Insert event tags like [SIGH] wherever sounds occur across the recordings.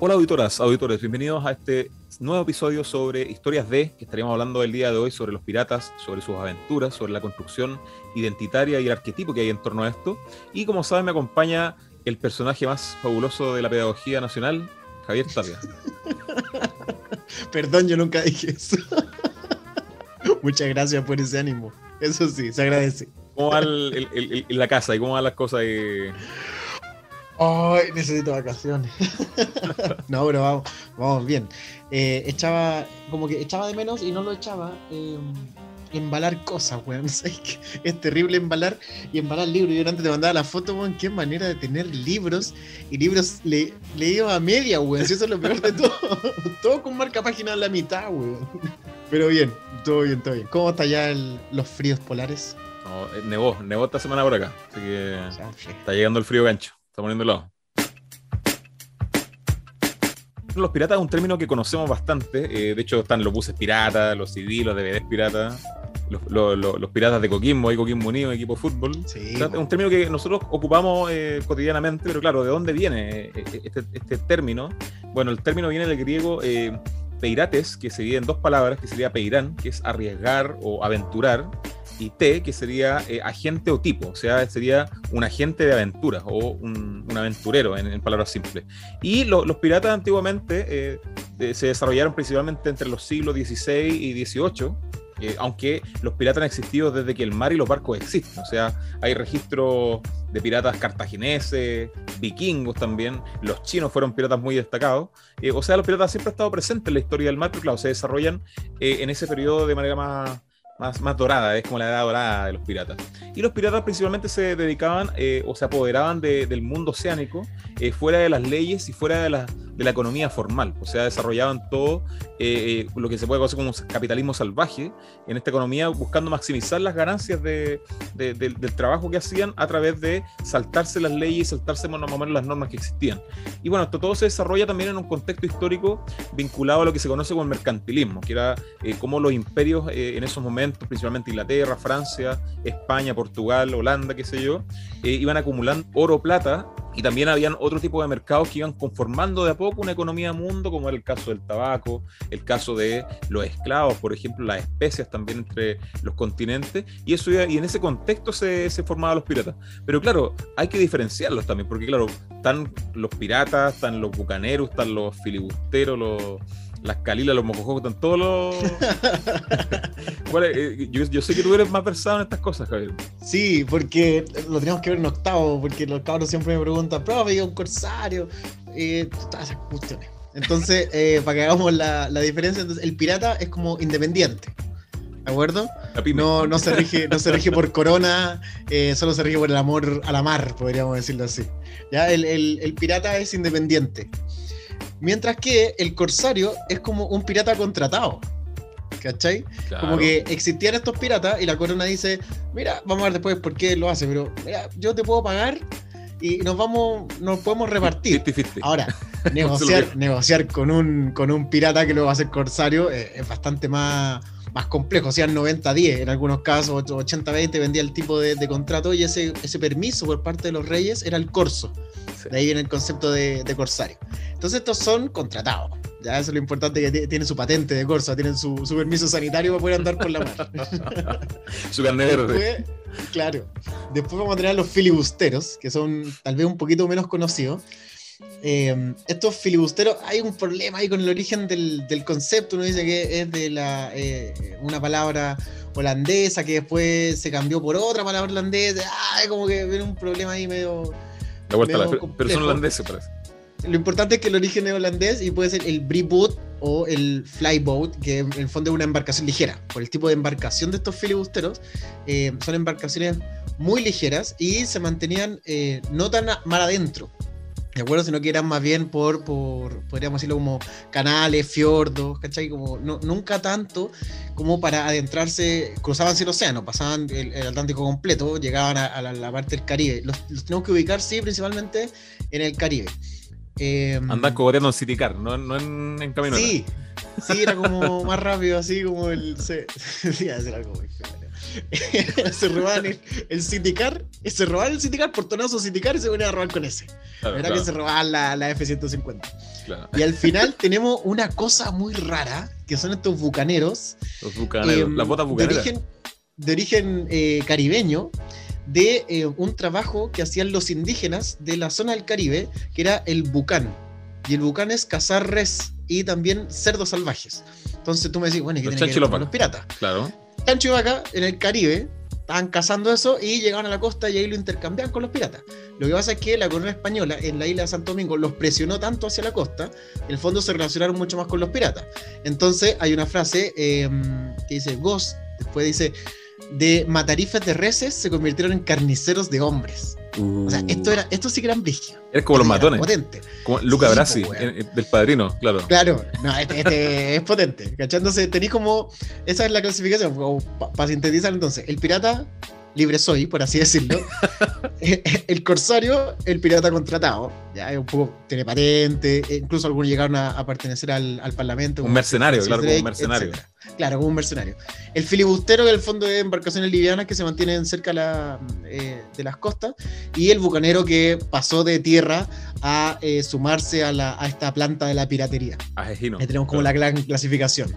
Hola auditoras, auditores, bienvenidos a este nuevo episodio sobre historias de, que estaríamos hablando el día de hoy sobre los piratas, sobre sus aventuras, sobre la construcción identitaria y el arquetipo que hay en torno a esto. Y como saben, me acompaña el personaje más fabuloso de la pedagogía nacional, Javier Tapia. [LAUGHS] Perdón, yo nunca dije eso. [LAUGHS] Muchas gracias por ese ánimo. Eso sí, se agradece. ¿Cómo va el, la casa y cómo van las cosas? Ay, necesito vacaciones. [LAUGHS] no, pero vamos, vamos bien. Eh, echaba, como que echaba de menos y no lo echaba. Eh, embalar cosas, weón. [LAUGHS] Es terrible embalar y embalar libros. Yo antes te mandaba la foto, weón. Qué manera de tener libros y libros le, leídos a media, weón. Si eso es lo peor de todo. [LAUGHS] todo con marca página a la mitad, weón. Pero bien, todo bien, todo bien. ¿Cómo está ya los fríos polares? No, eh, nevó, nevó esta semana por acá. Así que está llegando el frío gancho. Está poniendo lado. Los piratas es un término que conocemos bastante. Eh, de hecho, están los buses piratas, los CD, los DVDs piratas, los, piratas de Coquimbo, hay Coquimbo Unido, equipo de fútbol. es un término que nosotros ocupamos eh, cotidianamente, pero claro, ¿de dónde viene eh, este, este, término? Bueno, el término viene del griego peirates, que se divide en dos palabras, que sería peirán, que es arriesgar o aventurar, y T, que sería eh, agente o tipo, o sea, sería un agente de aventuras o un, aventurero, en, palabras simples. Y los piratas antiguamente eh, se desarrollaron principalmente entre los siglos XVI y XVIII, eh, aunque los piratas han existido desde que el mar y los barcos existen. O sea, hay registros de piratas cartagineses, vikingos también, los chinos fueron piratas muy destacados. o sea, los piratas siempre han estado presentes en la historia del mar, pero claro, se desarrollan en ese periodo de manera más, más, más dorada, es como la edad dorada de los piratas. Y los piratas principalmente se dedicaban eh, o se apoderaban del mundo oceánico eh, fuera de las leyes y fuera de la, de la economía formal. O sea, desarrollaban todo eh, lo que se puede conocer como capitalismo salvaje en esta economía, buscando maximizar las ganancias de, del trabajo que hacían a través de saltarse las leyes saltarse más o menos las normas que existían. Y bueno, esto todo se desarrolla también en un contexto histórico vinculado a lo que se conoce como el mercantilismo, que era como los imperios en esos momentos principalmente Inglaterra, Francia, España, Portugal, Holanda, qué sé yo, eh, iban acumulando oro, plata, y también habían otro tipo de mercados que iban conformando de a poco una economía mundo, como era el caso del tabaco, el caso de los esclavos, por ejemplo, las especias también entre los continentes, y eso y en ese contexto se, se formaban los piratas. Pero claro, hay que diferenciarlos también, porque claro, están los piratas, están los bucaneros, están los filibusteros, los las calilas, los mocojos, están todos los. [LAUGHS] Eh, yo, sé que tú eres más versado en estas cosas, Javier. Sí, porque lo tenemos que ver en octavo, porque los cabros siempre me preguntan, profe, ¿y un corsario? Eh, todas esas cuestiones. Entonces, [LAUGHS] eh, para que hagamos la, la diferencia, entonces, el pirata es como independiente. ¿De acuerdo? No, no, se rige, no se rige por corona, eh, solo se rige por el amor a la mar, podríamos decirlo así. ¿Ya? El, el, el pirata es independiente. Mientras que el corsario es como un pirata contratado. ¿Cachai? Como que existían estos piratas y la corona dice, mira, vamos a ver después por qué lo hace, pero mira, yo te puedo pagar y nos vamos, nos podemos repartir. Ahora, [LAUGHS] negociar, negociar con un, con un pirata que lo va a hacer corsario eh, es bastante más, más complejo, o sea, 90-10, en algunos casos 80-20 vendía el tipo de, contrato y ese, ese permiso por parte de los reyes era el corso. De ahí viene el concepto de, corsario. Entonces estos son contratados. Ya eso es lo importante que tienen su patente de corsa, tienen su, permiso sanitario para poder andar por la mar. [LAUGHS] su carnet Claro. Después vamos a tener a los filibusteros, que son tal vez un poquito menos conocidos. Eh, estos filibusteros, hay un problema ahí con el origen del, concepto. Uno dice que es de la, eh, una palabra holandesa que después se cambió por otra palabra holandesa. Ay, como que viene un problema ahí medio pero son holandeses, parece. Lo importante es que el origen es holandés y puede ser el boat o el flyboat, que en el fondo es una embarcación ligera. Por el tipo de embarcación de estos filibusteros, eh, son embarcaciones muy ligeras y se mantenían eh, no tan mar adentro, ¿de acuerdo? Sino que eran más bien por, por podríamos decirlo como canales, fiordos, ¿cachai? Como nunca tanto como para adentrarse, cruzaban el océano, pasaban el, Atlántico completo, llegaban a, la, parte del Caribe. Los, tenemos que ubicar, sí, principalmente en el Caribe. Eh, Andan cogoteando en Citicar, no, no en, en camino. Sí, sí, era [LAUGHS] como más rápido, así como el. Se, [LAUGHS] sí, algo [LAUGHS] se robaban el, el se robaban el Citicar, portonazo Citicar y se ponían a robar con ese. Era que se robaban la, la F-150. Y al final tenemos una cosa muy rara, que son estos bucaneros. Los bucaneros, em, las botas bucaneras. De origen, eh, caribeño, de eh, un trabajo que hacían los indígenas de la zona del Caribe, que era el bucán. Y el bucán es cazar res y también cerdos salvajes. Entonces tú me decís, bueno, ¿y qué tiene que ver con los piratas? Claro. Chancho y vaca en el Caribe estaban cazando eso y llegaban a la costa y ahí lo intercambiaban con los piratas. Lo que pasa es que la corona española en la isla de Santo Domingo los presionó tanto hacia la costa, en el fondo se relacionaron mucho más con los piratas. Entonces hay una frase em, que dice, Ghost, después dice, de matarifes de reses se convirtieron en carniceros de hombres. O sea, esto, era, esto sí que eran brígidos. Es como los matones. Potente. Como Luca Brasi, del padrino, claro. Claro, no, este, este [LAUGHS] es potente. ¿Cachándose? Tenéis como. Esa es la clasificación. Para sintetizar, entonces, el pirata libre soy, por así decirlo. [LAUGHS] [LAUGHS] el corsario, el pirata contratado. Ya un poco, tiene patente, e incluso algunos llegaron a, pertenecer al, parlamento. Un mercenario, claro, como un mercenario. Claro, como un mercenario. El filibustero, que el fondo de embarcaciones livianas que se mantienen cerca eh, de las costas. Y el bucanero que pasó de tierra a eh, sumarse a, esta planta de la piratería. Asesino. Ahí tenemos como la gran clasificación.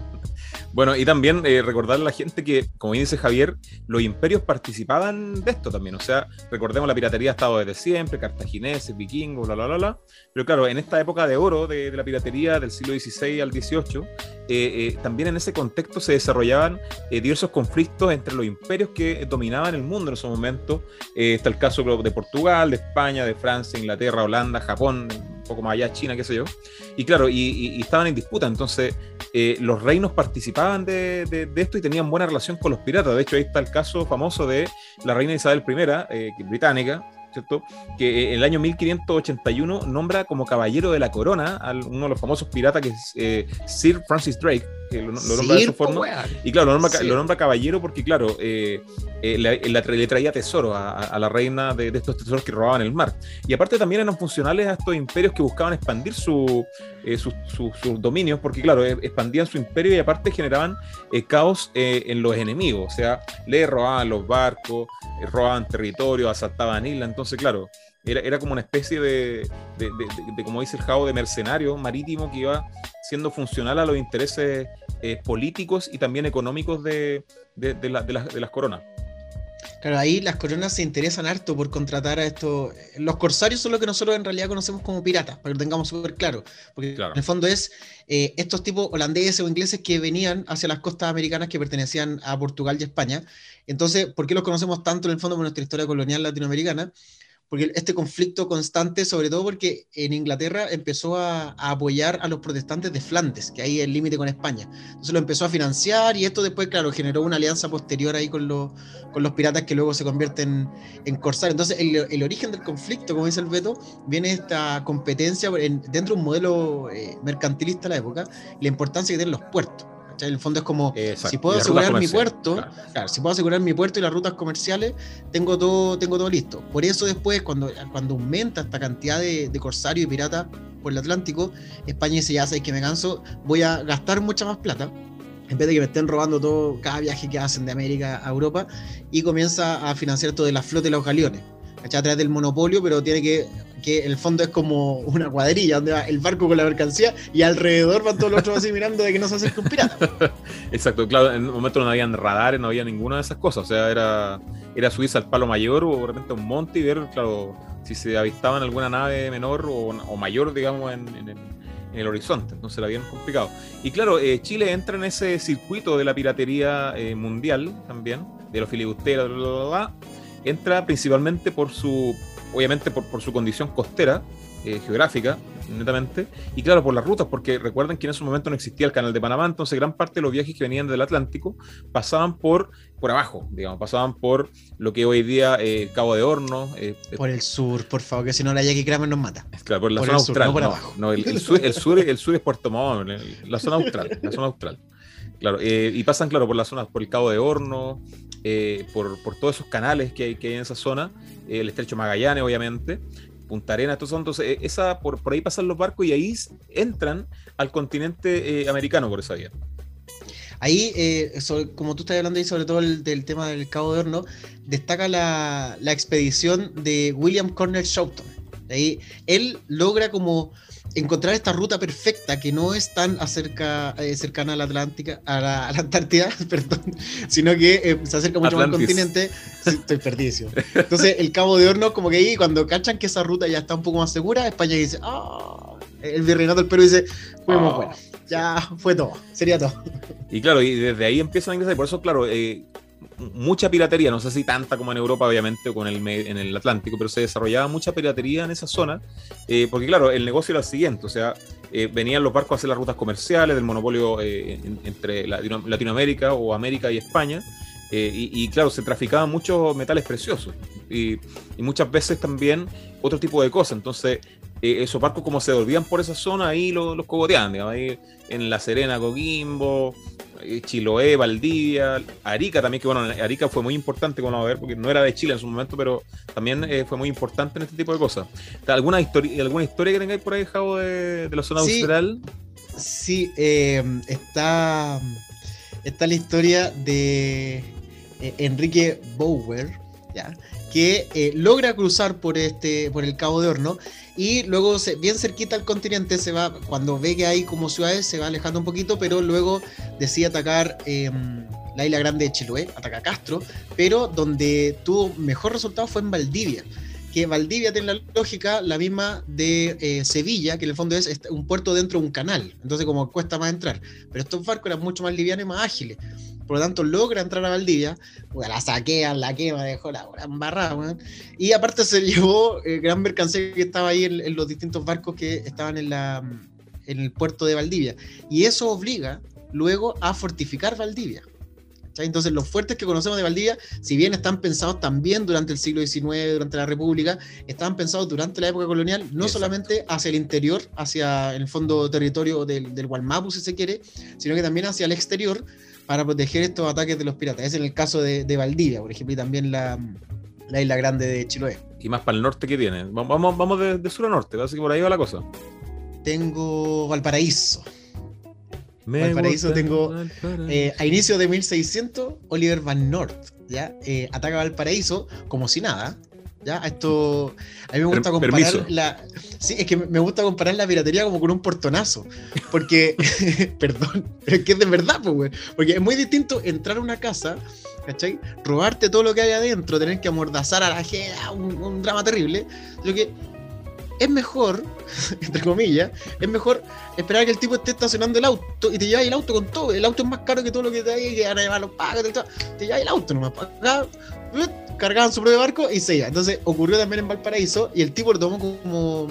Bueno, y también eh, recordarle a la gente que, como dice Javier, los imperios participaban de esto también. O sea, recordemos la piratería ha estado desde siempre, cartagineses, vikingos, bla, bla, bla, bla. Pero claro, en esta época de oro de, la piratería del siglo XVI al XVIII, eh, eh, también en ese contexto se desarrollaban diversos conflictos entre los imperios que dominaban el mundo en esos momentos. está el caso de Portugal, de España, de Francia, Inglaterra, Holanda, Japón, un poco más allá, China, qué sé yo. Y claro, y, estaban en disputa. Entonces, los reinos participaban de, esto y tenían buena relación con los piratas. De hecho, ahí está el caso famoso de la reina Isabel I, eh, británica, ¿cierto? Que en el año 1581 nombra como caballero de la corona a uno de los famosos piratas que es eh, Sir Francis Drake, que lo, nombra de esa forma. Y claro, lo nombra, caballero porque, claro, eh, eh, le traía tesoro a, la reina de, estos tesoros que robaban el mar. Y aparte también eran funcionales a estos imperios que buscaban expandir su, sus dominios, porque, claro, expandían su imperio y aparte generaban caos en los enemigos. O sea, le robaban los barcos, robaban territorio, asaltaban islas. Entonces, claro, era, como una especie de, como dice el Jao, de mercenario marítimo que iba siendo funcional a los intereses eh, políticos y también económicos de, las coronas. Claro, ahí las coronas se interesan harto por contratar a estos. Los corsarios son lo que nosotros en realidad conocemos como piratas, para que lo tengamos súper claro. Porque en el fondo es eh, estos tipos holandeses o ingleses que venían hacia las costas americanas que pertenecían a Portugal y España. Entonces, ¿por qué los conocemos tanto en el fondo por nuestra historia colonial latinoamericana? Porque este conflicto constante, sobre todo porque en Inglaterra empezó a, apoyar a los protestantes de Flandes, que ahí es el límite con España. Entonces lo empezó a financiar y esto después, claro, generó una alianza posterior ahí con, los, piratas que luego se convierten en corsarios. Entonces el, origen del conflicto, como dice el Beto, viene esta competencia dentro de un modelo eh, mercantilista de la época, la importancia que tienen los puertos. En el fondo es como, si puedo asegurar mi puerto, si puedo asegurar mi puerto y las rutas comerciales, tengo todo, tengo todo listo. Por eso después, cuando, cuando aumenta esta cantidad de, de corsarios y piratas por el Atlántico, España dice, ya sabéis que me canso, voy a gastar mucha más plata en vez de que me estén robando todo cada viaje que hacen de América a Europa, y comienza a financiar todo de la flota y los galeones. ¿Cachai? A través del monopolio, pero tiene que, que el fondo es como una cuadrilla donde va el barco con la mercancía y alrededor van todos los otros así [LAUGHS] mirando de que no se acerque un pirata. Exacto, claro, en un momento no habían radares, no había ninguna de esas cosas, o sea, era, era subirse al palo mayor o de repente a un monte y ver, claro, si se avistaban alguna nave menor o, mayor, digamos, en, el horizonte, entonces era bien complicado. Y claro, eh, Chile entra en ese circuito de la piratería eh, mundial también, de los filibusteros, bla, bla, bla, entra principalmente por su, obviamente por, su condición costera, eh, geográfica, netamente, y claro, por las rutas, porque recuerden que en ese momento no existía el canal de Panamá, entonces gran parte de los viajes que venían del Atlántico pasaban por, por abajo, digamos, pasaban por lo que hoy día eh, Cabo de Horno. Eh, por el sur, por favor, que si no la Jackie Kramer nos mata. Claro, por la zona austral. no por abajo. No, el, sur, el, sur, el, sur, es Puerto Montt, la zona austral, la zona austral. Claro, y pasan, claro, por las zonas, por el Cabo de Horno, eh, por, todos esos canales que hay, que en esa zona, el estrecho Magallanes, obviamente, Punta Arenas, entonces, eh, esa, por, por, ahí pasan los barcos y ahí entran al continente eh, americano por esa vía. Ahí, como tú estás hablando ahí sobre todo el, del tema del Cabo de Horno, destaca la, expedición de William Cornell Shoughton. Ahí él logra como encontrar esta ruta perfecta que no es tan acerca, eh, cercana a la Atlántica, a la, Antártida, [LAUGHS] perdón, sino que eh, se acerca mucho más al continente. estoy perdido. [LAUGHS] Entonces, el Cabo de Hornos, como que ahí, cuando cachan que esa ruta ya está un poco más segura, España dice, ah, el virreinato del Perú dice, fuimos ah. bueno, ya fue todo, sería todo. Y claro, y desde ahí empiezan a ingresar, y por eso, claro, eh, mucha piratería, no sé si tanta como en Europa, obviamente, o con el, en el Atlántico, pero se desarrollaba mucha piratería en esa zona, eh, porque claro, el negocio era el siguiente, o sea, eh, venían los barcos a hacer las rutas comerciales del monopolio eh, entre Latinoamérica o América y España, y, claro, se traficaban muchos metales preciosos y, muchas veces también otro tipo de cosas, entonces esos barcos como se volvían por esa zona, ahí los, los cogoteaban, digamos, ahí en La Serena, Coquimbo, eh, Chiloé, Valdivia, Arica también, que bueno, Arica fue muy importante, como a ver, porque no era de Chile en su momento, pero también eh, fue muy importante en este tipo de cosas. ¿Alguna historia, alguna historia que tengáis por ahí, Javo, de, la zona austral? Sí, eh, está, está la historia de Enrique Bower, que logra cruzar por, este, por el Cabo de Horno y luego bien cerquita al continente se va, cuando ve que hay como ciudades, se va alejando un poquito, pero luego decide atacar em, la isla grande de Chiloé, ataca Castro, pero donde tuvo mejor resultado fue en Valdivia que Valdivia tiene la lógica la misma de eh, Sevilla, que en el fondo es un puerto dentro de un canal, entonces como cuesta más entrar. Pero estos barcos eran mucho más livianos y más ágiles. Por lo tanto, logra entrar a Valdivia, la saquean, la quema, dejó la embarrada, y aparte se llevó eh, gran mercancía que estaba ahí en, los distintos barcos que estaban en, la, en el puerto de Valdivia. Y eso obliga luego a fortificar Valdivia. Entonces, los fuertes que conocemos de Valdivia, si bien están pensados también durante el siglo XIX, durante la República, estaban pensados durante la época colonial, no solamente hacia el interior, hacia el fondo territorio del, del Gualmapu, si se quiere, sino que también hacia el exterior, para proteger estos ataques de los piratas. Es en el caso de, Valdivia, por ejemplo, y también la, isla grande de Chiloé. ¿Y más para el norte que tiene? Vamos, vamos de, sur a norte, así que por ahí va la cosa. Tengo Valparaíso. Valparaíso tengo eh, a inicio de 1600 Oliver Van Nort, ¿ya? Eh, ataca Valparaíso como si nada, ¿Ya? Esto. A mí me gusta comparar la. Sí, es que me gusta comparar la piratería como con un portonazo. Porque. [LAUGHS] perdón, pero es que es de verdad, pues, güey. Porque es muy distinto entrar a una casa, ¿cachai? Robarte todo lo que hay adentro, tener que amordazar a la gente, un, un drama terrible. Lo que es mejor, [LAUGHS] entre comillas, es mejor esperar que el tipo esté estacionando el auto y te lleva el auto con todo. El auto es más caro que todo lo que te hay, que van a llevar los pagos, te lleva el auto nomás. Acá, cargaban su propio barco y se iba. Entonces ocurrió también en Valparaíso y el tipo lo tomó como,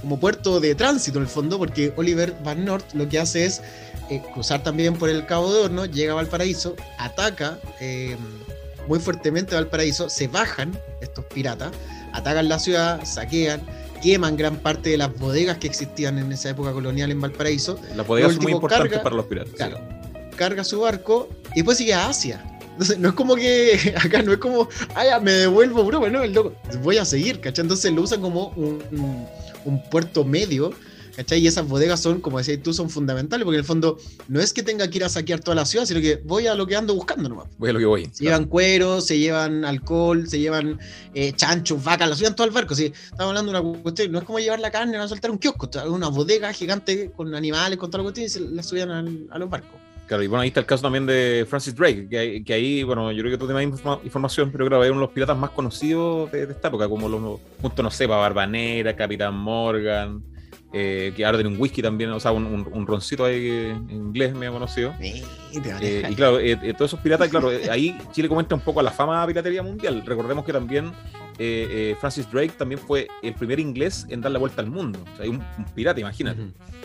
como puerto de tránsito en el fondo, porque Oliver Van Nort lo que hace es eh, cruzar también por el Cabo de Horno, llega a Valparaíso, ataca eh, muy fuertemente a Valparaíso, se bajan estos piratas, atacan la ciudad, saquean queman gran parte de las bodegas que existían en esa época colonial en Valparaíso. Las bodegas son muy importantes para los piratas. Claro, carga su barco y después sigue a Asia. Entonces, no es como que [LAUGHS] acá no es como, ah, me devuelvo, bro, bueno, el loco, voy a seguir, ¿cachai? Entonces lo usan como un, un puerto medio ¿Cachai? Y esas bodegas son, como decías tú, son fundamentales, porque en el fondo no es que tenga que ir a saquear toda la ciudad, sino que voy a lo que ando buscando nomás. Voy a lo que voy. Se llevan cuero, se llevan alcohol, se llevan eh, chanchos, vacas, lo llevan todo al barco. ¿sí? Estamos hablando de una cuestión, no es como llevar la carne, a soltar un kiosco, una bodega gigante con animales, con toda la cuestión, y se la subían a los barcos. Claro, y bueno, ahí está el caso también de Francis Drake, que, que ahí, bueno, yo creo que tú tienes información, pero creo que hay uno de los piratas más conocidos de, esta época, como los, junto, no sé, Barbanera, Capitán Morgan, eh, que ahora tiene un whisky también, o sea, un, roncito ahí en inglés me ha conocido. Eh, y claro, eh, todos esos piratas, claro, ahí Chile comenta un poco a la fama de piratería mundial. Recordemos que también Francis Drake también fue el primer inglés en dar la vuelta al mundo. O sea, hay un, pirata, imagínate,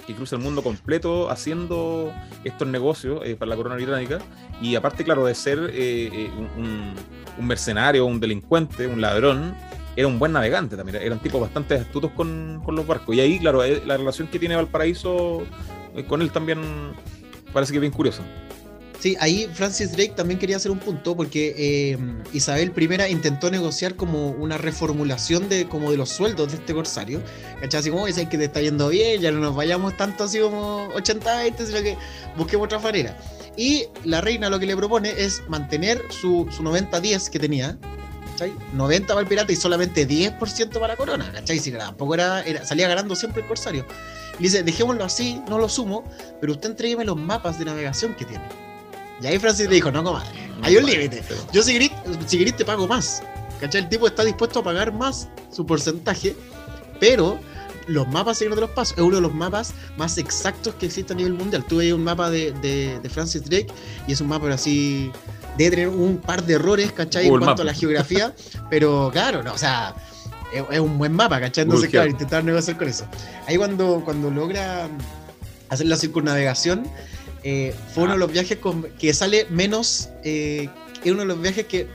que cruza el mundo completo haciendo estos negocios para la corona británica. Y aparte, claro, de ser un, un mercenario, un delincuente, un ladrón, era un buen navegante también, eran tipos bastante astutos con, los barcos. Y ahí, claro, eh, la relación que tiene Valparaíso eh, con él también parece que es bien curiosa. Sí, ahí Francis Drake también quería hacer un punto porque eh, Isabel I intentó negociar como una reformulación de como de los sueldos de este corsario. ¿Cachai? Así como, es que te está yendo bien, ya no nos vayamos tanto así como 80-20, sino que busquemos otra manera. Y la reina lo que le propone es mantener su, su 90-10 que tenía, ¿cachai? 90 para el pirata y solamente 10% para la corona, ¿cachai? Si tampoco era, salía ganando siempre el corsario. Y dice, dejémoslo así, no lo sumo, pero usted entrégueme los mapas de navegación que tiene. Y ahí Francis le dijo, no, comadre, hay un límite. Yo si querés, te pago más. ¿Cachai? El tipo está dispuesto a pagar más su porcentaje, pero los mapas Señor de los Pasos es uno de los mapas más exactos que existe a nivel mundial. Tuve ahí un mapa de, de, Francis Drake y es un mapa así debe tener un par de errores, ¿cachai? en cuanto a la geografía, [LAUGHS] pero claro, no, o sea, es, un buen mapa, ¿cachai? Entonces, claro, intentar negociar con eso. Ahí cuando, cuando logra hacer la circunnavegación, eh, fue uno de ah. los viajes que sale menos, eh, es uno de los viajes que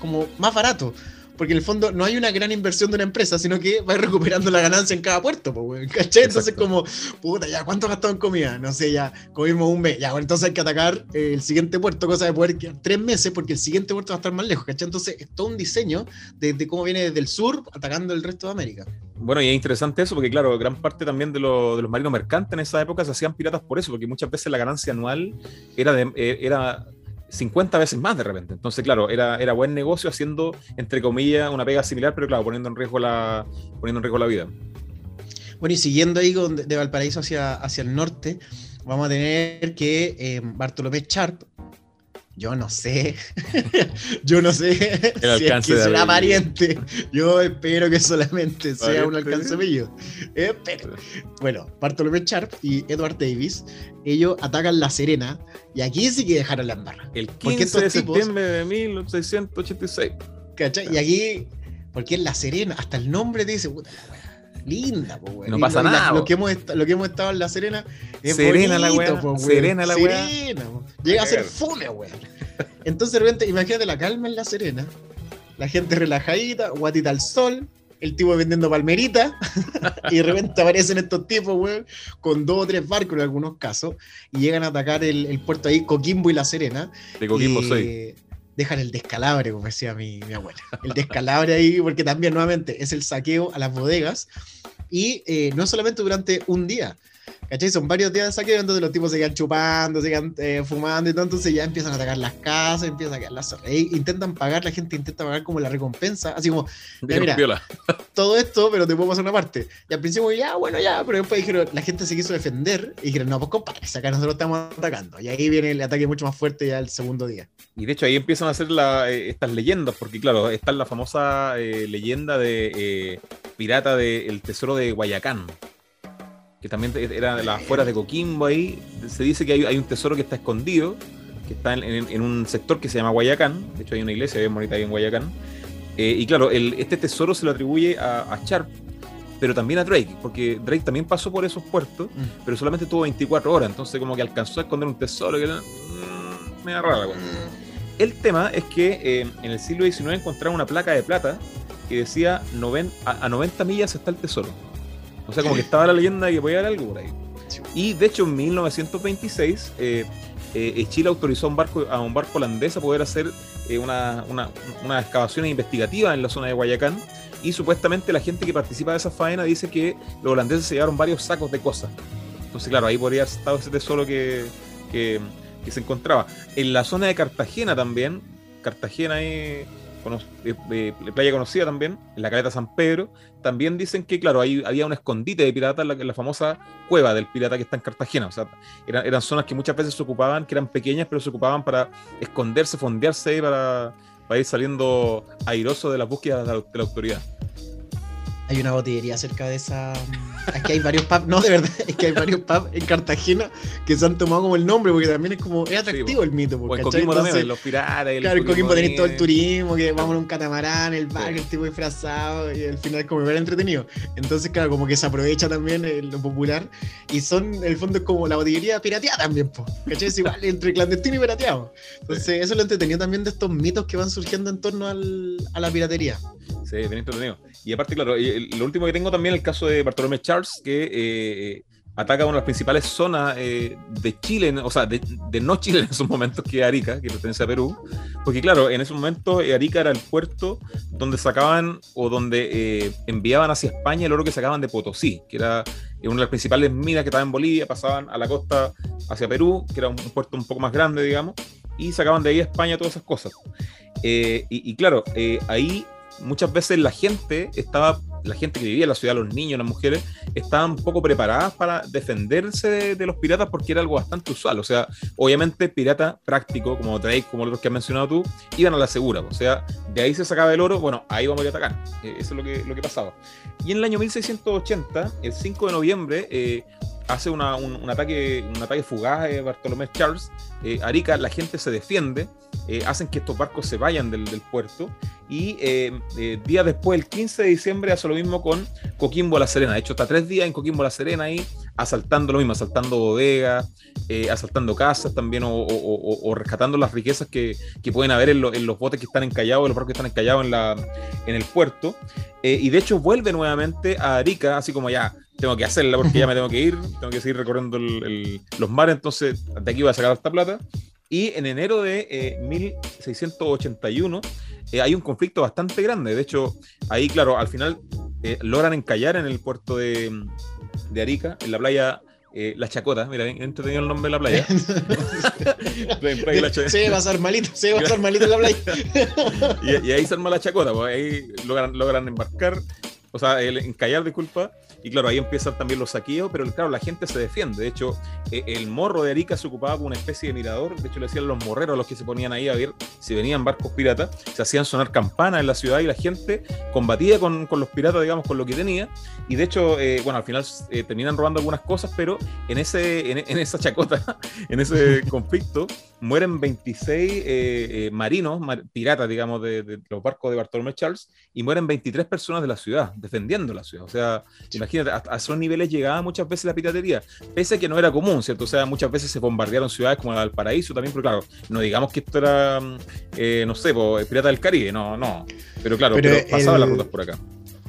como más barato porque en el fondo no hay una gran inversión de una empresa, sino que va recuperando la ganancia en cada puerto, pues, ¿cachai? Entonces, como, puta, ya, ¿cuánto gastado en comida? No sé, ya, comimos un mes, ya, bueno, entonces hay que atacar eh, el siguiente puerto, cosa de poder quedar tres meses, porque el siguiente puerto va a estar más lejos, ¿cachai? Entonces, es todo un diseño de, cómo viene desde el sur atacando el resto de América. Bueno, y es interesante eso, porque claro, gran parte también de, de los marinos mercantes en esa época se hacían piratas por eso, porque muchas veces la ganancia anual era, de, eh, era 50 veces más de repente. Entonces, claro, era, era buen negocio haciendo, entre comillas, una pega similar, pero claro, poniendo en riesgo la, poniendo en riesgo la vida. Bueno, y siguiendo ahí de Valparaíso hacia, hacia el norte, vamos a tener que eh, Bartolomé Sharp, yo no sé, [LAUGHS] yo no sé [LAUGHS] si es que será pariente. Yo espero que solamente sea un alcance mío. Eh, bueno, Bartolomé Sharp y Edward Davis, ellos atacan La Serena y aquí sí que dejaron la embarra. El 15 de septiembre de 1686. ¿Cachai? Y aquí, porque es La Serena, hasta el nombre dice, puta linda, pues, No pasa nada. Lo que, hemos lo que hemos estado en La Serena es Serena la weá. Serena la weá. Serena, Llega a ser fume, weón. Entonces, de repente, imagínate la calma en La Serena. La gente relajadita, guatita al sol, el tipo vendiendo palmerita, [LAUGHS] y de repente aparecen estos tipos, weón, con dos o tres barcos en algunos casos, y llegan a atacar el, puerto ahí, Coquimbo y La Serena. De Coquimbo soy. Dejan el descalabre, como decía mi, mi abuela. El descalabre ahí, porque también nuevamente es el saqueo a las bodegas, y eh, no solamente durante un día, ¿Cachai? Son varios días de saqueo donde los tipos se quedan chupando, se quedan eh, fumando y todo, entonces ya empiezan a atacar las casas, empiezan a quedar las e intentan pagar, la gente intenta pagar como la recompensa, así como, mira, [LAUGHS] todo esto, pero te puedo pasar una parte. Y al principio, ya, bueno, ya, pero después dijeron, la gente se quiso defender y dijeron, no, pues compadre, acá nosotros estamos atacando. Y ahí viene el ataque mucho más fuerte ya el segundo día. Y de hecho ahí empiezan a hacer eh, estas leyendas, porque claro, está la famosa eh, leyenda de pirata del tesoro de Guayacán que también era de las afueras de Coquimbo ahí, se dice que hay, un tesoro que está escondido, que está en, un sector que se llama Guayacán, de hecho hay una iglesia bien bonita ahí en Guayacán, eh, y claro, este tesoro se lo atribuye a, a, Sharp, pero también a Drake, porque Drake también pasó por esos puertos, mm. pero solamente tuvo 24 horas, entonces como que alcanzó a esconder un tesoro que era mm, me rara. El tema es que eh, en el siglo XIX encontraron una placa de plata que decía a 90 millas está el tesoro. O sea, como que estaba la leyenda de que podía haber algo por ahí. Y de hecho, en 1926, eh, eh, Chile autorizó a un barco, a un barco holandés a poder hacer eh, una, una, una, excavación investigativa en la zona de Guayacán. Y supuestamente la gente que participa de esa faena dice que los holandeses se llevaron varios sacos de cosas. Entonces, claro, ahí podría haber estado ese tesoro que, que, que se encontraba. En la zona de Cartagena también, Cartagena es playa conocida también, en la caleta San Pedro, también dicen que, claro, ahí había un escondite de pirata en la, famosa cueva del pirata que está en Cartagena. O sea, eran, zonas que muchas veces se ocupaban, que eran pequeñas, pero se ocupaban para esconderse, fondearse para, para ir saliendo airoso de las búsquedas de la autoridad. Hay una botillería cerca de esa. Es que hay varios pubs, no, de verdad, [LAUGHS] es que hay varios pubs en Cartagena que se han tomado como el nombre, porque también es como, es atractivo el mito. Porque, Coquimbo también, los piratas. El claro, en Coquimbo tenéis todo el turismo, que vamos en un catamarán, el barco, el tipo disfrazado, y al final es como ver entretenido. Entonces, claro, como que se aprovecha también lo popular, y son, en el fondo, es como la botillería pirateada también, ¿cachai? Es igual, entre clandestino y pirateado. Entonces, eso es lo entretenido también de estos mitos que van surgiendo en torno al, a la piratería. Sí, bien entretenido. Y aparte, claro, lo último que tengo también es el caso de Bartolomé Charles, que eh, ataca una de las principales zonas eh, de Chile, o sea, de, no Chile [LAUGHS] en esos momentos, que es Arica, que pertenece a Perú. Porque, claro, en esos momentos eh, Arica era el puerto donde sacaban o donde enviaban hacia España el oro que sacaban de Potosí, que era una de las principales minas que estaba en Bolivia, pasaban a la costa hacia Perú, que era un puerto un poco más grande, digamos y sacaban de ahí a España todas esas cosas. y, y, claro, ahí muchas veces la gente estaba la gente que vivía en la ciudad, los niños, las mujeres, estaban poco preparadas para defenderse de, los piratas porque era algo bastante usual. O sea, obviamente pirata práctico, como Drake, como los que has mencionado tú, iban a la segura. O sea, de ahí se sacaba el oro, bueno, ahí vamos a atacar. Eh, eso es lo que, lo que pasaba. Y en el año 1680, el 5 de noviembre, eh, hace un, ataque, un ataque fugaz de Bartolomé Charles. Eh, Arica, la gente se defiende, hacen que estos barcos se vayan del puerto y eh, eh, días después, el 15 de diciembre, hace lo mismo con Coquimbo La Serena. De hecho, está tres días en Coquimbo La Serena ahí, asaltando lo mismo, asaltando bodegas, eh, asaltando casas también, o, rescatando las riquezas que, pueden haber en, los botes que están encallados, en los barcos que están encallados en, la, en el puerto. y de hecho, vuelve nuevamente a Arica, así como ya, tengo que hacerla porque ya me [LAUGHS] tengo que ir, tengo que seguir recorriendo los mares, entonces de aquí voy a sacar esta plata. Y en enero de 1681 eh, hay un conflicto bastante grande. De hecho, ahí, claro, al final eh, logran encallar en el puerto de, de Arica, en la playa eh, La Chacota, mira, entretenido el nombre de la playa. [LAUGHS] se va a ser malito, se va a ser malito la playa. [LAUGHS] y, ahí se arma La Chacota, pues ahí logran, logran embarcar, o sea, el, encallar, disculpa, y claro, ahí empiezan también los saqueos, pero claro, la gente se defiende. De hecho, eh, el morro de Arica se ocupaba como una especie de mirador. De hecho, le decían los morreros los que se ponían ahí a ver si venían barcos piratas. Se hacían sonar campanas en la ciudad y la gente combatía con, los piratas, digamos, con lo que tenía. Y de hecho, eh, bueno, al final eh, terminan robando algunas cosas, pero en, ese, en, esa chacota, [LAUGHS] en ese [LAUGHS] conflicto, mueren 26 marinos, piratas, digamos, de, los barcos de Bartolomé Charles, y mueren 23 personas de la ciudad, defendiendo la ciudad. O sea, imagínate, a, esos niveles llegaba muchas veces la piratería, pese a que no era común, ¿cierto? O sea, muchas veces se bombardearon ciudades como Valparaíso también, pero claro, no digamos que esto era, eh, no sé, Pirata del Caribe, no, no. Pero claro, pero, pasaban las rutas por acá.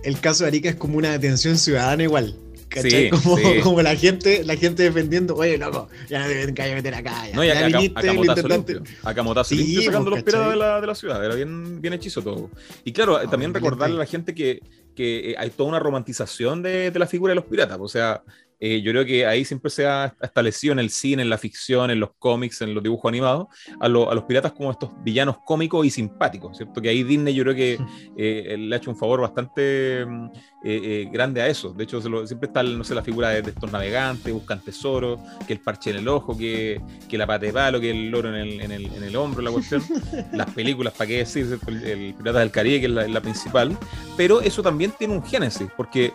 El caso de Arica es como una detención ciudadana igual. ¿cachai? como, [LAUGHS] como, la gente, la gente defendiendo, oye, loco, ya no deben meter acá. Ya, no, y acá, viniste, Motazo limpio, acá Motazo sí, limpio sacando pues, los piratas de la, de la, ciudad. Era bien, bien hechizo todo. Y claro, también recordarle a la gente que, que hay toda una romantización de, de, la figura de los piratas. O sea, eh, yo creo que ahí siempre se ha establecido en el cine, en la ficción, en los cómics, en los dibujos animados, a, los piratas como estos villanos cómicos y simpáticos, ¿cierto? Que ahí Disney yo creo que eh, le ha hecho un favor bastante mm, eh, grande a eso. De hecho, siempre está, no sé, la figura de, estos navegantes, buscan tesoros, que el parche en el ojo, que, que la pata de palo, que el loro en el, en el, en el hombro, la cuestión. [LAUGHS] Las películas, ¿para qué decir? El, Pirata del Caribe, que es la, la, principal. Pero eso también tiene un génesis, porque,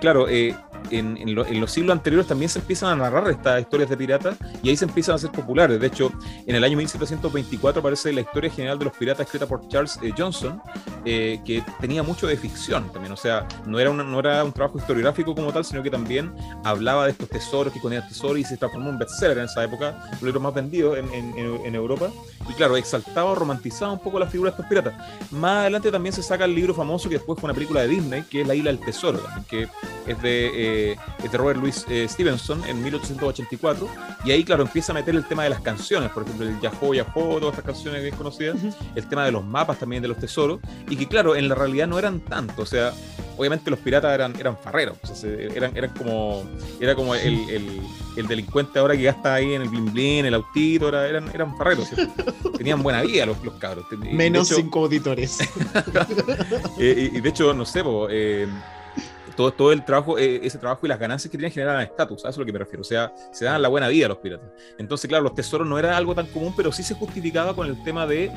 claro, en, los siglos anteriores también se empiezan a narrar estas historias de piratas y ahí se empiezan a ser populares. De hecho, en el año 1724 aparece la historia general de los piratas escrita por Charles eh, Johnson, eh, que tenía mucho de ficción también. O sea, no era, no era un trabajo historiográfico como tal, sino que también hablaba de estos tesoros, que escondían tesoros y se transformó en bestseller en esa época, los libros más vendidos en, en, Europa. Y claro, exaltaba, romantizaba un poco la figura de estos piratas. Más adelante también se saca el libro famoso que después fue una película de Disney, que es La Isla del Tesoro, que es de. Eh, de, Robert Louis eh, Stevenson en 1884. Y ahí, claro, empieza a meter el tema de las canciones, por ejemplo, el Yahoo, Yahoo, todas estas canciones bien conocidas, el tema de los mapas también de los tesoros, y que, claro, en la realidad no eran tanto. O sea, obviamente los piratas eran, eran farreros, eran, eran como, era como el, el, delincuente ahora que gasta ahí en el blin blin, el autito, eran, eran farreros, [LAUGHS] tenían buena vida los, los cabros. Menos cinco auditores. [LAUGHS] Eh, y, de hecho, no sé, eh, todo, todo el trabajo, eh, ese trabajo y las ganancias que tenían generaban estatus, a eso es lo que me refiero. O sea, se daban la buena vida a los piratas. Entonces, claro, los tesoros no era algo tan común, pero sí se justificaba con el tema de,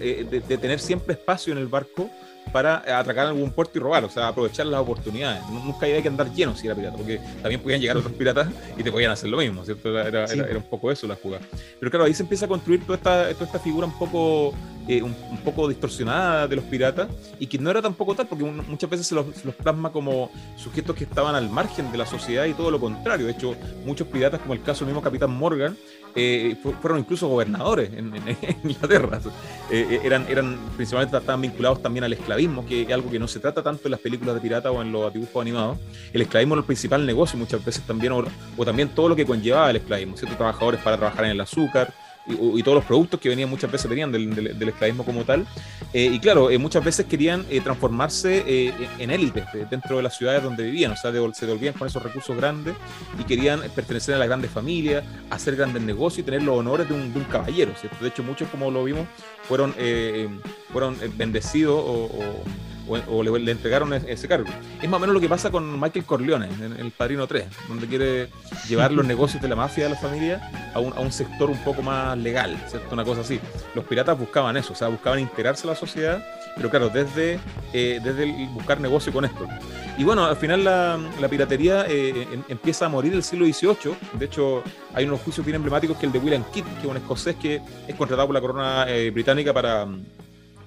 eh, de tener siempre espacio en el barco para atracar algún puerto y robar, o sea, aprovechar las oportunidades. Nunca había que andar lleno si era pirata, porque también podían llegar otros piratas y te podían hacer lo mismo, ¿cierto? Era, era, un poco eso la jugada. Pero claro, ahí se empieza a construir toda esta, toda esta figura un poco, eh, un, poco distorsionada de los piratas y que no era tampoco tal, porque muchas veces se los, se plasma como sujetos que estaban al margen de la sociedad y todo lo contrario. De hecho, muchos piratas, como el caso del mismo Capitán Morgan, eh, fueron incluso gobernadores en, [LAUGHS] Inglaterra. Eh, eran, eran principalmente estaban vinculados también al esclavismo, que es algo que no se trata tanto en las películas de pirata o en los dibujos animados. El esclavismo era el principal negocio muchas veces también, o, también todo lo que conllevaba el esclavismo, ¿cierto? Trabajadores para trabajar en el azúcar, y, todos los productos que venían muchas veces venían del, del, esclavismo como tal. y claro, muchas veces querían transformarse en élites dentro de las ciudades donde vivían, o sea, se devolvían con esos recursos grandes y querían pertenecer a las grandes familias, hacer grandes negocios y tener los honores de un, caballero. De hecho, muchos, como lo vimos, fueron, fueron bendecidos o, le, entregaron ese cargo. Es más o menos lo que pasa con Michael Corleone en, El Padrino 3, donde quiere llevar los [LAUGHS] negocios de la mafia de la familia a un, a un sector un poco más legal, ¿cierto? Una cosa así. Los piratas buscaban eso, o sea, buscaban integrarse a la sociedad, pero claro, desde, eh, desde el buscar negocio con esto. Y bueno, al final la, la piratería eh, em, empieza a morir el siglo XVIII. De hecho, hay unos juicios bien emblemáticos que el de William Kidd, que es un escocés que es contratado por la corona eh, británica para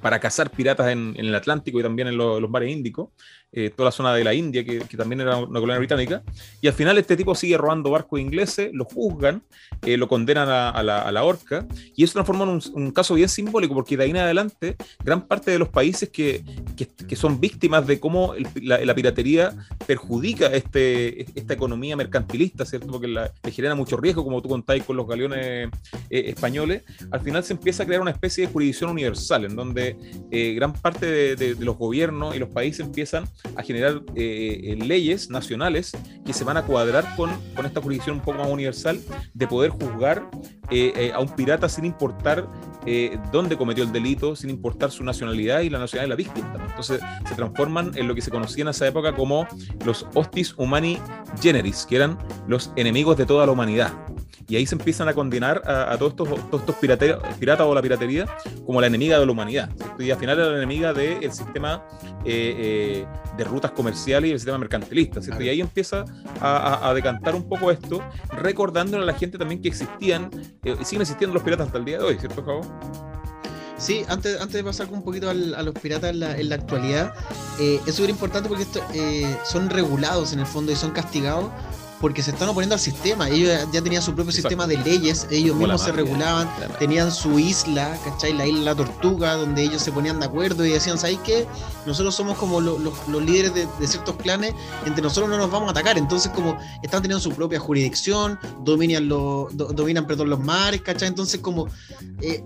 para cazar piratas en, el Atlántico y también en los mares Índicos. Eh, toda la zona de la India, que, también era una colonia británica. Y al final este tipo sigue robando barcos ingleses, lo juzgan, eh, lo condenan a, la, horca, y eso transforma en un, caso bien simbólico, porque de ahí en adelante, gran parte de los países que, que, son víctimas de cómo la, piratería perjudica este, esta economía mercantilista, ¿cierto? Porque le genera mucho riesgo, como tú contáis con los galeones eh, españoles, al final se empieza a crear una especie de jurisdicción universal, en donde gran parte de, de los gobiernos y los países empiezan a generar eh, eh, leyes nacionales que se van a cuadrar con, con, esta jurisdicción un poco más universal de poder juzgar eh, a un pirata sin importar dónde cometió el delito, sin importar su nacionalidad y la nacionalidad de la víctima. Entonces se transforman en lo que se conocía en esa época como los hostis humani generis, que eran los enemigos de toda la humanidad y ahí se empiezan a condenar a, todos estos, estos piratas o la piratería como la enemiga de la humanidad. Y al final era la enemiga del sistema eh, eh, de rutas comerciales y el sistema mercantilista. Y ahí empieza a, decantar un poco esto, recordándole a la gente también que existían, eh, siguen existiendo los piratas hasta el día de hoy, ¿cierto, Javo? Sí, antes, antes de pasar un poquito a los piratas en la, en la actualidad, es súper importante porque esto, son regulados en el fondo y son castigados porque se están oponiendo al sistema. Ellos ya tenían su propio sistema de leyes, ellos mismos se regulaban, tenían su isla, ¿cachai? La isla La Tortuga, donde ellos se ponían de acuerdo y decían, ¿sabes qué? Nosotros somos como los líderes de, ciertos clanes, entre nosotros no nos vamos a atacar. Entonces, como están teniendo su propia jurisdicción, dominan, dominan perdón, los mares, ¿cachai? Entonces, como eh,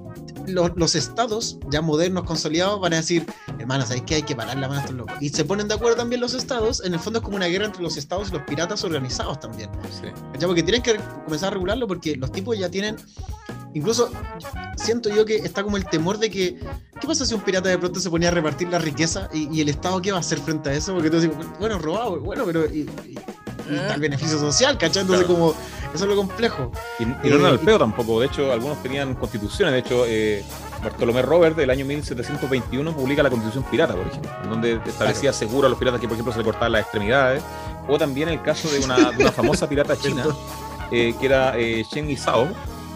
los estados ya modernos, consolidados, van a decir, hermanas, ¿sabes qué? Hay que parar la mano a estos locos. Y se ponen de acuerdo también los estados, en el fondo es como una guerra entre los estados y los piratas organizados también. Sí. Porque tienen que comenzar a regularlo porque los tipos ya tienen. Incluso siento yo que está como el temor de que. ¿Qué pasa si un pirata de pronto se ponía a repartir la riqueza y, el Estado qué va a hacer frente a eso? Porque tú dices, bueno, robado, bueno, pero. Y, el beneficio social, ¿cachai? Entonces, como. Eso es lo complejo. Y, no era el eh, peo tampoco. De hecho, algunos tenían constituciones. De hecho, eh, Bartolomé Robert del año 1721 publica la Constitución Pirata, por ejemplo, donde establecía seguro a los piratas que, por ejemplo, se le cortaban las extremidades o también el caso de una, famosa pirata china, [LAUGHS] eh, que era eh, Shen Yizhao,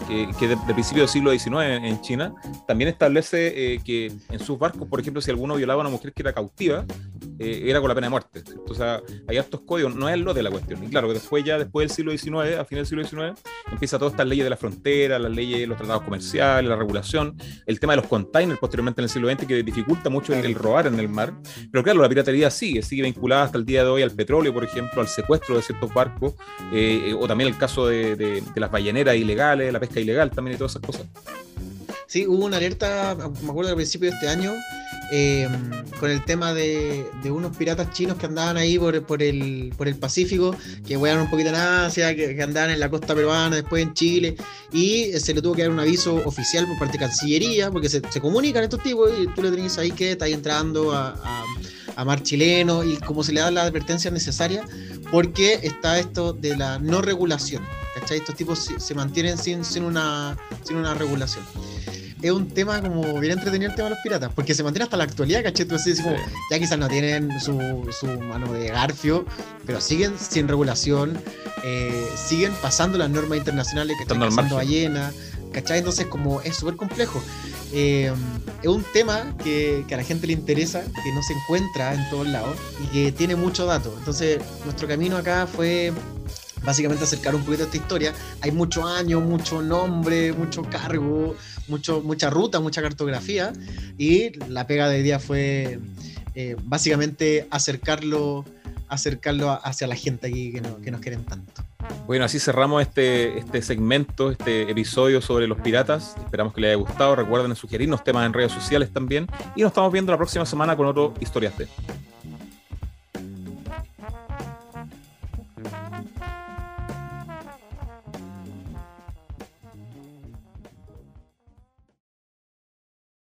que, que de, principio del siglo XIX en, China, también establece eh, que en sus barcos, por ejemplo, si alguno violaba a una mujer que era cautiva, eh, era con la pena de muerte. Sea, hay estos códigos, no es lo de la cuestión. Y claro, que después ya, después del siglo XIX, a final del siglo XIX, empieza todas estas leyes de la frontera, las leyes, los tratados comerciales, la regulación, el tema de los containers posteriormente en el siglo XX que dificulta mucho el, robar en el mar. Pero claro, la piratería sigue, sigue vinculada hasta el día de hoy al petróleo, por ejemplo, al secuestro de ciertos barcos, eh, o también el caso de, de las balleneras ilegales, la pesca ilegal también y todas esas cosas. Sí, hubo una alerta, me acuerdo al principio de este año, em, con el tema de, unos piratas chinos que andaban ahí por, por, el, por el Pacífico, que huean un poquito en Asia, que, andaban en la costa peruana, después en Chile, y se le tuvo que dar un aviso oficial por parte de Cancillería, porque se, comunican estos tipos y tú le tenés ahí que está ahí entrando a, a, mar chileno y como se le da la advertencia necesaria, porque está esto de la no regulación. ¿Cachai? Estos tipos se, mantienen sin, sin, una, sin una regulación es un tema como bien entretenido el tema de los piratas, porque se mantiene hasta la actualidad, ¿cachai? Entonces, como, ya quizás no tienen su, su, mano de garfio, pero siguen sin regulación, eh, siguen pasando las normas internacionales que están pasando ballena, ¿cachai? Entonces, como es súper complejo. Eh, es un tema que, que, a la gente le interesa, que no se encuentra en todos lados y que tiene mucho dato. Entonces, nuestro camino acá fue básicamente acercar un poquito esta historia. Hay mucho año, mucho nombre, mucho cargo, mucho, mucha ruta, mucha cartografía. Y la pega de día fue eh, básicamente acercarlo, acercarlo hacia la gente aquí que, que nos quieren tanto. Bueno, así cerramos este, este segmento, este episodio sobre los piratas. Esperamos que les haya gustado. Recuerden sugerirnos temas en redes sociales también. Y nos estamos viendo la próxima semana con otro Historias de.